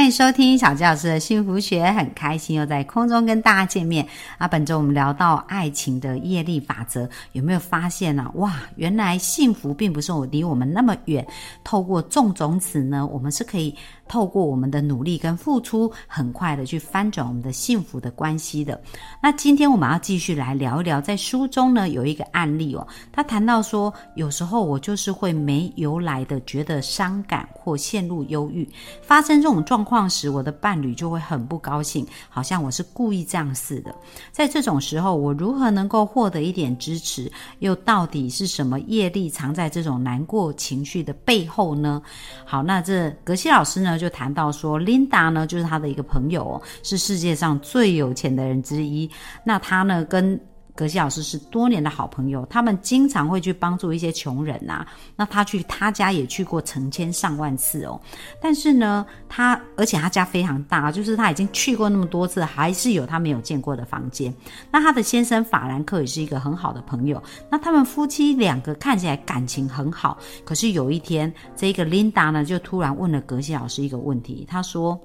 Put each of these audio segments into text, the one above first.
欢迎收听小吉老师的幸福学，很开心又在空中跟大家见面啊！本周我们聊到爱情的业力法则，有没有发现呢、哇，原来幸福并不是我离我们那么远，透过种种子呢，我们是可以透过我们的努力跟付出，很快的去翻转我们的幸福的关系的。那今天我们要继续来聊一聊，在书中呢有一个案例哦，他谈到说，有时候我就是会没由来的觉得伤感或陷入忧郁，发生这种状况时，我的伴侣就会很不高兴，好像我是故意这样似的。在这种时候，我如何能够获得一点支持？又到底是什么业力藏在这种难过情绪的背后呢？好，那这格西老师呢就谈到说，Linda 呢就是他的一个朋友，是世界上最有钱的人之一。那他呢跟格西老师是多年的好朋友，他们经常会去帮助一些穷人呐、那他去他家也去过成千上万次哦。但是呢，他而且他家非常大，就是他已经去过那么多次，还是有他没有见过的房间。那他的先生法兰克也是一个很好的朋友，那他们夫妻两个看起来感情很好。可是有一天，这个琳达呢就突然问了格西老师一个问题，他说。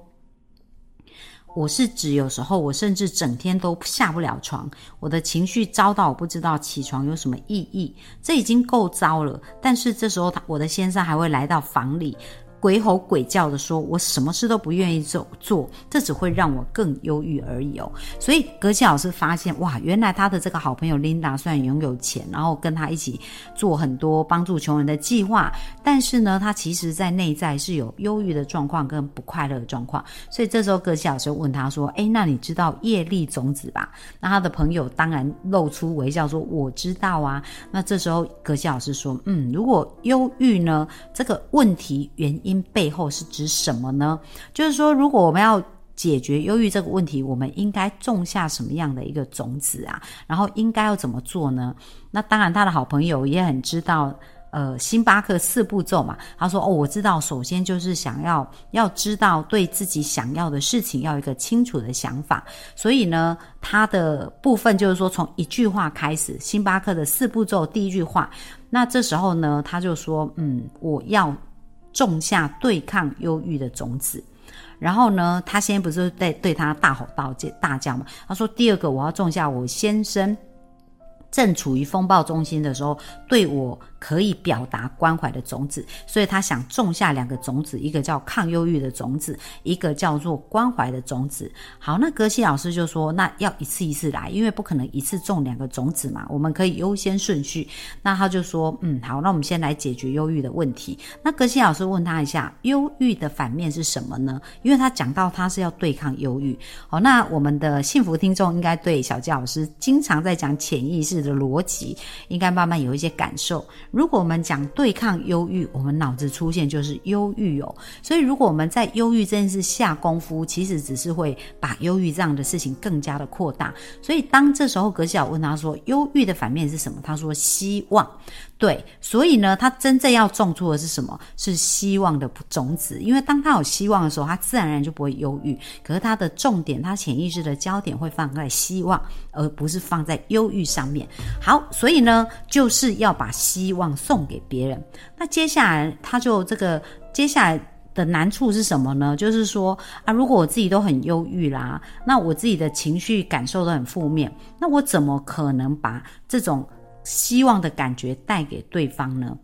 我是指有时候我甚至整天都下不了床，我的情绪糟到我不知道起床有什么意义，这已经够糟了。但是这时候我的先生还会来到房里。鬼吼鬼叫的说：“我什么事都不愿意做，做这只会让我更忧郁而已哦。”所以格西老师发现，哇，原来他的这个好朋友 Linda 虽然拥有钱，然后跟他一起做很多帮助穷人的计划，但是呢，他其实在内在是有忧郁的状况跟不快乐的状况。所以这时候格西老师问他说：“诶，那你知道业力种子吧？”那他的朋友当然露出微笑说：“我知道啊。”那这时候格西老师说：“嗯，如果忧郁呢，这个问题原因。”背后是指什么呢？就是说，如果我们要解决忧郁这个问题，我们应该种下什么样的一个种子啊？然后应该要怎么做呢？那当然，他的好朋友也很知道，呃，星巴克四步骤嘛。他说：“哦，我知道，首先就是想要要知道对自己想要的事情要有一个清楚的想法。所以呢，他的部分就是说，从一句话开始，星巴克的四步骤第一句话。那这时候呢，他就说：嗯，我要。”种下对抗忧郁的种子，然后呢，他先不是在对他大吼大叫大叫嘛？他说：“第二个，我要种下我先生正处于风暴中心的时候，对我可以表达关怀的种子。”所以他想种下两个种子，一个叫抗忧郁的种子，一个叫做关怀的种子。好，那格西老师就说：“那要一次一次来，因为不可能一次种两个种子嘛，我们可以优先顺序。”那他就说：“嗯，好，那我们先来解决忧郁的问题。”那格西老师问他一下，忧郁的反面是什么呢？因为他讲到他是要对抗忧郁。好，那我们的幸福听众应该对小教老师经常在讲潜意识的逻辑，应该慢慢有一些感受。如果我们讲对抗忧郁，我们脑子出现就是忧郁哦。所以如果我们在忧郁这件事下功夫，其实只是会把忧郁这样的事情更加的扩大。所以当这时候格西老问他说，忧郁的反面是什么？他说希望。对，所以呢，他真正要种出的是什么？是希望的种子。因为当他有希望的时候，他自然而然就不会忧郁。可是他的重点，他潜意识的焦点会放在希望，而不是放在忧郁上面。好，所以呢，就是要把希望送给别人。那接下来，他就这个接下来。的难处是什么呢？就是说啊，如果我自己都很忧郁啦，那我自己的情绪感受都很负面，那我怎么可能把这种希望的感觉带给对方呢？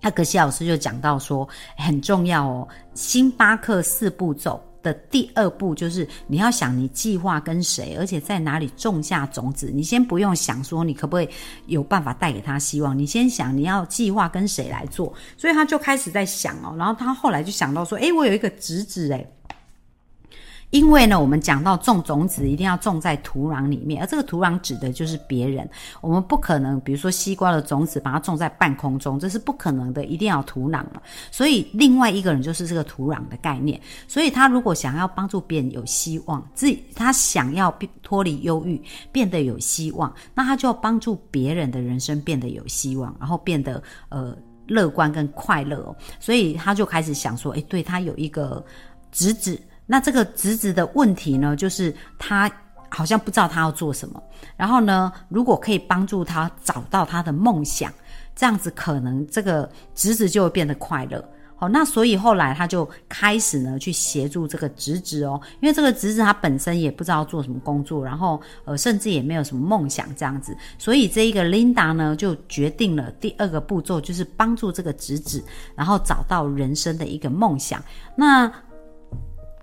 那格西老师就讲到说，很重要哦，星巴克四步骤。的第二步就是你要想你计划跟谁，而且在哪里种下种子。你先不用想说你可不可以有办法带给他希望，你先想你要计划跟谁来做。所以他就开始在想哦，然后他后来就想到说，诶，我有一个侄子诶。因为呢，我们讲到种种子一定要种在土壤里面，而这个土壤指的就是别人。我们不可能，比如说西瓜的种子把它种在半空中，这是不可能的，一定要土壤嘛。所以另外一个人就是这个土壤的概念。所以他如果想要帮助别人有希望，自己他想要脱离忧郁，变得有希望，那他就要帮助别人的人生变得有希望，然后变得呃。乐观跟快乐哦。所以他就开始想说，哎，对他有一个侄子，那这个侄子的问题呢，就是他好像不知道他要做什么。然后呢，如果可以帮助他找到他的梦想，这样子可能这个侄子就会变得快乐。好，那所以后来他就开始呢去协助这个侄子哦，因为这个侄子他本身也不知道做什么工作，然后呃甚至也没有什么梦想这样子，所以这一个 Linda 呢就决定了第二个步骤就是帮助这个侄子，然后找到人生的一个梦想。那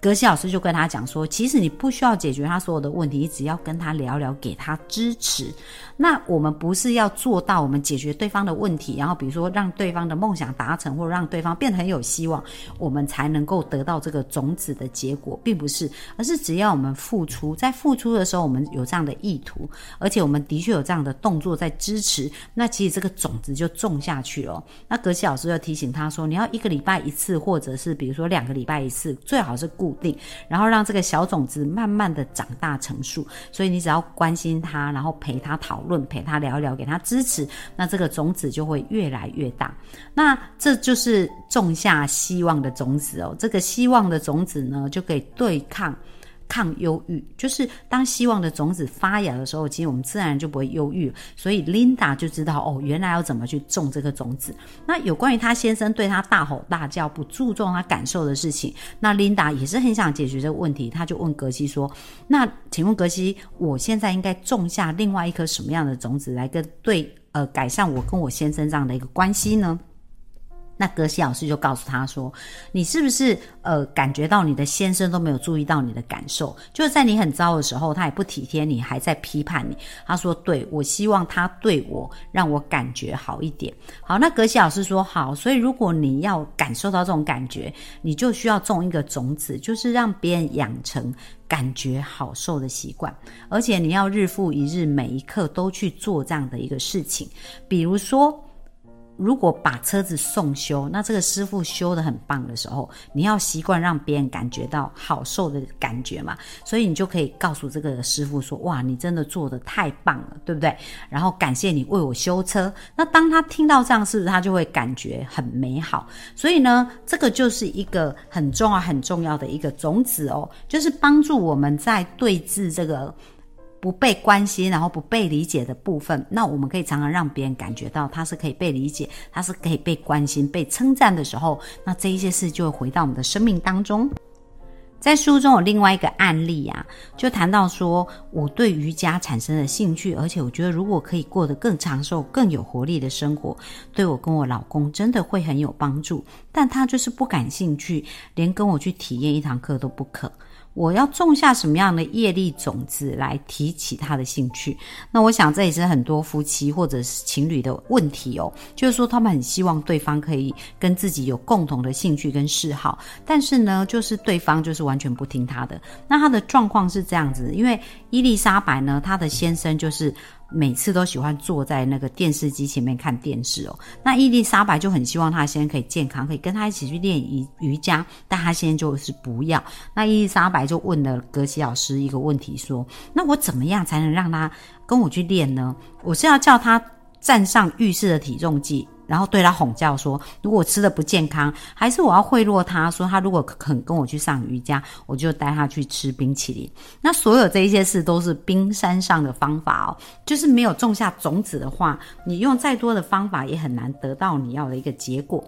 格西老师就跟他讲说，其实你不需要解决他所有的问题，你只要跟他聊聊，给他支持。那我们不是要做到我们解决对方的问题，然后比如说让对方的梦想达成，或者让对方变得很有希望，我们才能够得到这个种子的结果，并不是，而是只要我们付出，在付出的时候，我们有这样的意图，而且我们的确有这样的动作在支持，那其实这个种子就种下去了。那格西老师又提醒他说，你要一个礼拜一次，或者是比如说两个礼拜一次，最好是固定，然后让这个小种子慢慢的长大成熟。所以你只要关心他，然后陪他讨论，陪他聊一聊，给他支持，那这个种子就会越来越大。那这就是种下希望的种子哦。这个希望的种子呢，就可以对抗。抗忧郁，就是当希望的种子发芽的时候，其实我们自然就不会忧郁。所以 Linda 就知道哦，原来要怎么去种这个种子。那有关于他先生对他大吼大叫、不注重他感受的事情，那 Linda 也是很想解决这个问题。他就问格西说：“那请问格西，我现在应该种下另外一颗什么样的种子来跟对呃改善我跟我先生这样的一个关系呢？”那格西老师就告诉他说：“你是不是呃感觉到你的先生都没有注意到你的感受？就是在你很糟的时候，他也不体贴你，还在批判你。”他说：“对，我希望他对我让我感觉好一点。”好，那格西老师说：“好，所以如果你要感受到这种感觉，你就需要种一个种子，就是让别人养成感觉好受的习惯，而且你要日复一日，每一刻都去做这样的一个事情，比如说。”如果把车子送修，那这个师傅修的很棒的时候，你要习惯让别人感觉到好受的感觉嘛，所以你就可以告诉这个师傅说：“哇，你真的做的太棒了，对不对？”然后感谢你为我修车。那当他听到这样，是不是他就会感觉很美好？所以呢，这个就是一个很重要、很重要的一个种子哦，就是帮助我们在对峙这个。不被关心，然后不被理解的部分，那我们可以常常让别人感觉到他是可以被理解，他是可以被关心、被称赞的时候，那这一些事就会回到我们的生命当中。在书中有另外一个案例啊，就谈到说我对瑜伽产生了兴趣，而且我觉得如果可以过得更长寿、更有活力的生活，对我跟我老公真的会很有帮助。但他就是不感兴趣，连跟我去体验一堂课都不可。我要种下什么样的业力种子来提起他的兴趣？那我想这也是很多夫妻或者是情侣的问题哦。就是说，他们很希望对方可以跟自己有共同的兴趣跟嗜好，但是呢，就是对方就是完全不听他的。那他的状况是这样子，因为伊丽莎白呢，她的先生就是。每次都喜欢坐在那个电视机前面看电视哦。那伊丽莎白就很希望她现在可以健康，可以跟他一起去练瑜瑜伽，但她现在就是不要。那伊丽莎白就问了格西老师一个问题，说：“那我怎么样才能让他跟我去练呢？我是要叫他站上浴室的体重计？”然后对他哄叫说：“如果我吃的不健康，还是我要贿赂他说，他如果肯跟我去上瑜伽，我就带他去吃冰淇淋。那所有这一些事都是冰山上的方法哦，就是没有种下种子的话，你用再多的方法也很难得到你要的一个结果。”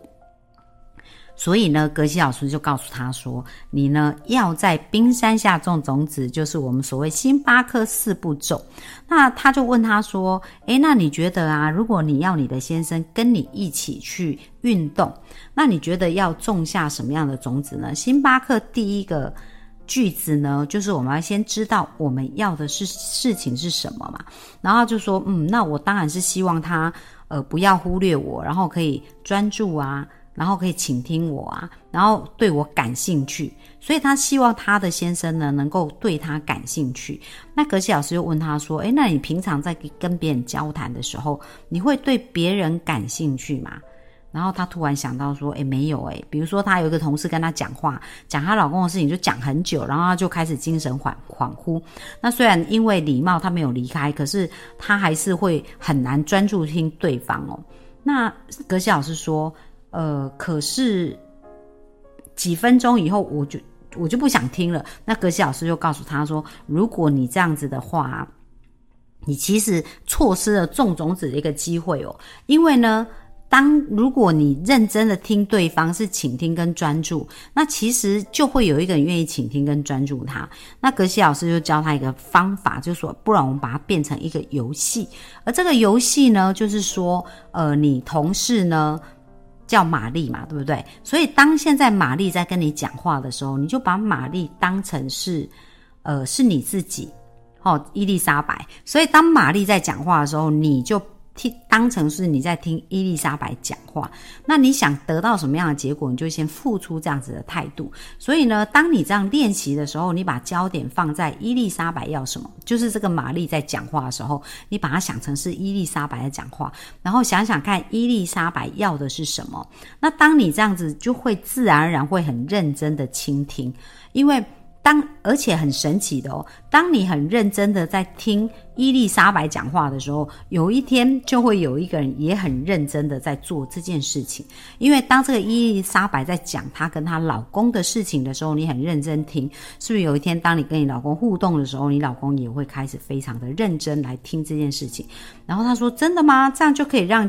所以呢，格西老师就告诉他说：“你呢要在冰山下种种子，就是我们所谓星巴克四步骤。”那他就问他说：“诶，那你觉得啊，如果你要你的先生跟你一起去运动，那你觉得要种下什么样的种子呢？”星巴克第一个句子呢，就是我们要先知道我们要的是事情是什么嘛。然后就说：“嗯，那我当然是希望他呃不要忽略我，然后可以专注啊。”然后可以倾听我啊，然后对我感兴趣，所以他希望他的先生呢能够对他感兴趣。那格西老师又问他说：“诶，那你平常在跟别人交谈的时候，你会对别人感兴趣吗？”然后他突然想到说：“诶，没有诶，比如说他有一个同事跟他讲话，讲她老公的事情就讲很久，然后他就开始精神恍恍惚。那虽然因为礼貌他没有离开，可是他还是会很难专注听对方哦。”那格西老师说，呃，可是几分钟以后，我就我就不想听了。那格西老师就告诉他说，如果你这样子的话，你其实错失了种种子的一个机会哦，因为呢。当如果你认真的听对方是倾听跟专注，那其实就会有一个人愿意倾听跟专注他。那格西老师就教他一个方法，就说，不然我们把它变成一个游戏。而这个游戏呢，就是说，呃，你同事呢叫玛丽嘛，对不对？所以当现在玛丽在跟你讲话的时候，你就把玛丽当成是，呃，是你自己哦，伊丽莎白。所以当玛丽在讲话的时候，你就。听当成是你在听伊丽莎白讲话，那你想得到什么样的结果，你就先付出这样子的态度。所以呢，当你这样练习的时候，你把焦点放在伊丽莎白要什么，就是这个玛丽在讲话的时候，你把它想成是伊丽莎白在讲话，然后想想看伊丽莎白要的是什么。那当你这样子，就会自然而然会很认真的倾听，因为。当而且很神奇的哦，当你很认真的在听伊丽莎白讲话的时候，有一天就会有一个人也很认真的在做这件事情。因为当这个伊丽莎白在讲她跟她老公的事情的时候，你很认真听，是不是有一天当你跟你老公互动的时候，你老公也会开始非常的认真来听这件事情？然后他说：“真的吗？这样就可以让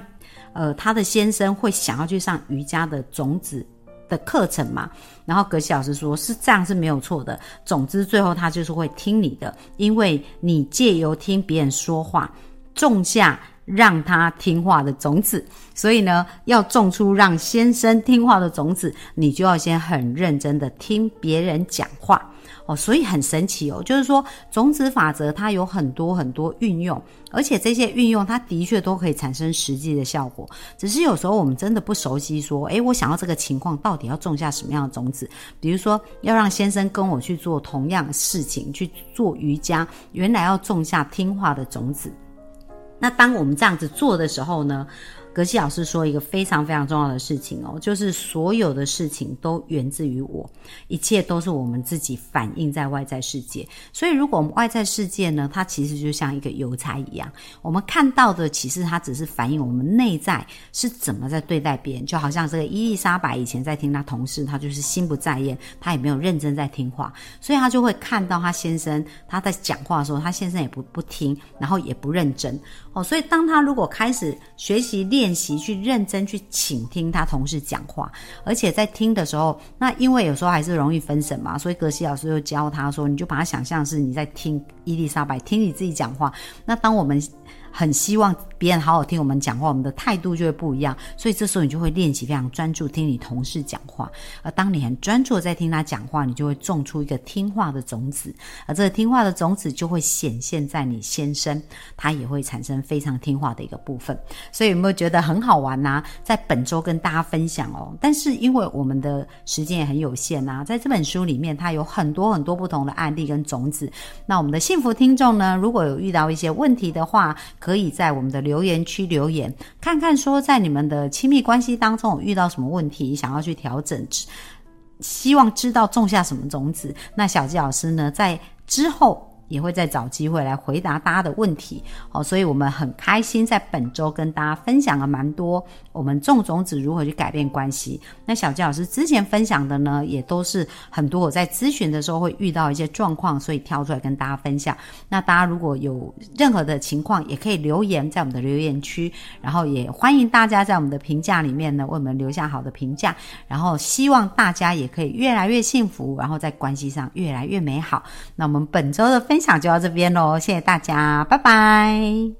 呃他的先生会想要去上瑜伽的种子。”的课程嘛，然后葛西老师说是这样是没有错的。总之，最后他就是会听你的，因为你借由听别人说话，种下让他听话的种子。所以呢，要种出让先生听话的种子，你就要先很认真的听别人讲话。哦，所以很神奇哦，就是说种子法则它有很多很多运用，而且这些运用它的确都可以产生实际的效果。只是有时候我们真的不熟悉，说，诶，我想要这个情况到底要种下什么样的种子？比如说要让先生跟我去做同样事情，去做瑜伽，原来要种下听话的种子。那当我们这样子做的时候呢？格西老师说一个非常非常重要的事情哦，就是所有的事情都源自于我，一切都是我们自己反映在外在世界。所以，如果我们外在世界呢，它其实就像一个邮差一样，我们看到的其实它只是反映我们内在是怎么在对待别人。就好像这个伊丽莎白以前在听她同事，她就是心不在焉，她也没有认真在听话，所以她就会看到她先生他在讲话的时候，她先生也不不听，然后也不认真哦。所以，当她如果开始学习练。练习去认真去倾听他同事讲话，而且在听的时候，那因为有时候还是容易分神嘛，所以格西老师又教他说，你就把它想象是你在听伊丽莎白听你自己讲话。那当我们。很希望别人好好听我们讲话，我们的态度就会不一样。所以这时候你就会练习非常专注听你同事讲话。而当你很专注在听他讲话，你就会种出一个听话的种子。而这个听话的种子就会显现在你先生，他也会产生非常听话的一个部分。所以有没有觉得很好玩呢？在本周跟大家分享哦。但是因为我们的时间也很有限呐，在这本书里面，它有很多很多不同的案例跟种子。那我们的幸福听众呢，如果有遇到一些问题的话，可以在我们的留言区留言，看看说在你们的亲密关系当中有遇到什么问题，想要去调整，希望知道种下什么种子。那小鸡老师呢，在之后。也会再找机会来回答大家的问题，好，所以我们很开心在本周跟大家分享了蛮多我们种种子如何去改变关系。那小杰老师之前分享的呢，也都是很多我在咨询的时候会遇到一些状况，所以挑出来跟大家分享。那大家如果有任何的情况，也可以留言在我们的留言区，然后也欢迎大家在我们的评价里面呢为我们留下好的评价，然后希望大家也可以越来越幸福，然后在关系上越来越美好。那我们本周的分。分享就到这边喽，谢谢大家，拜拜。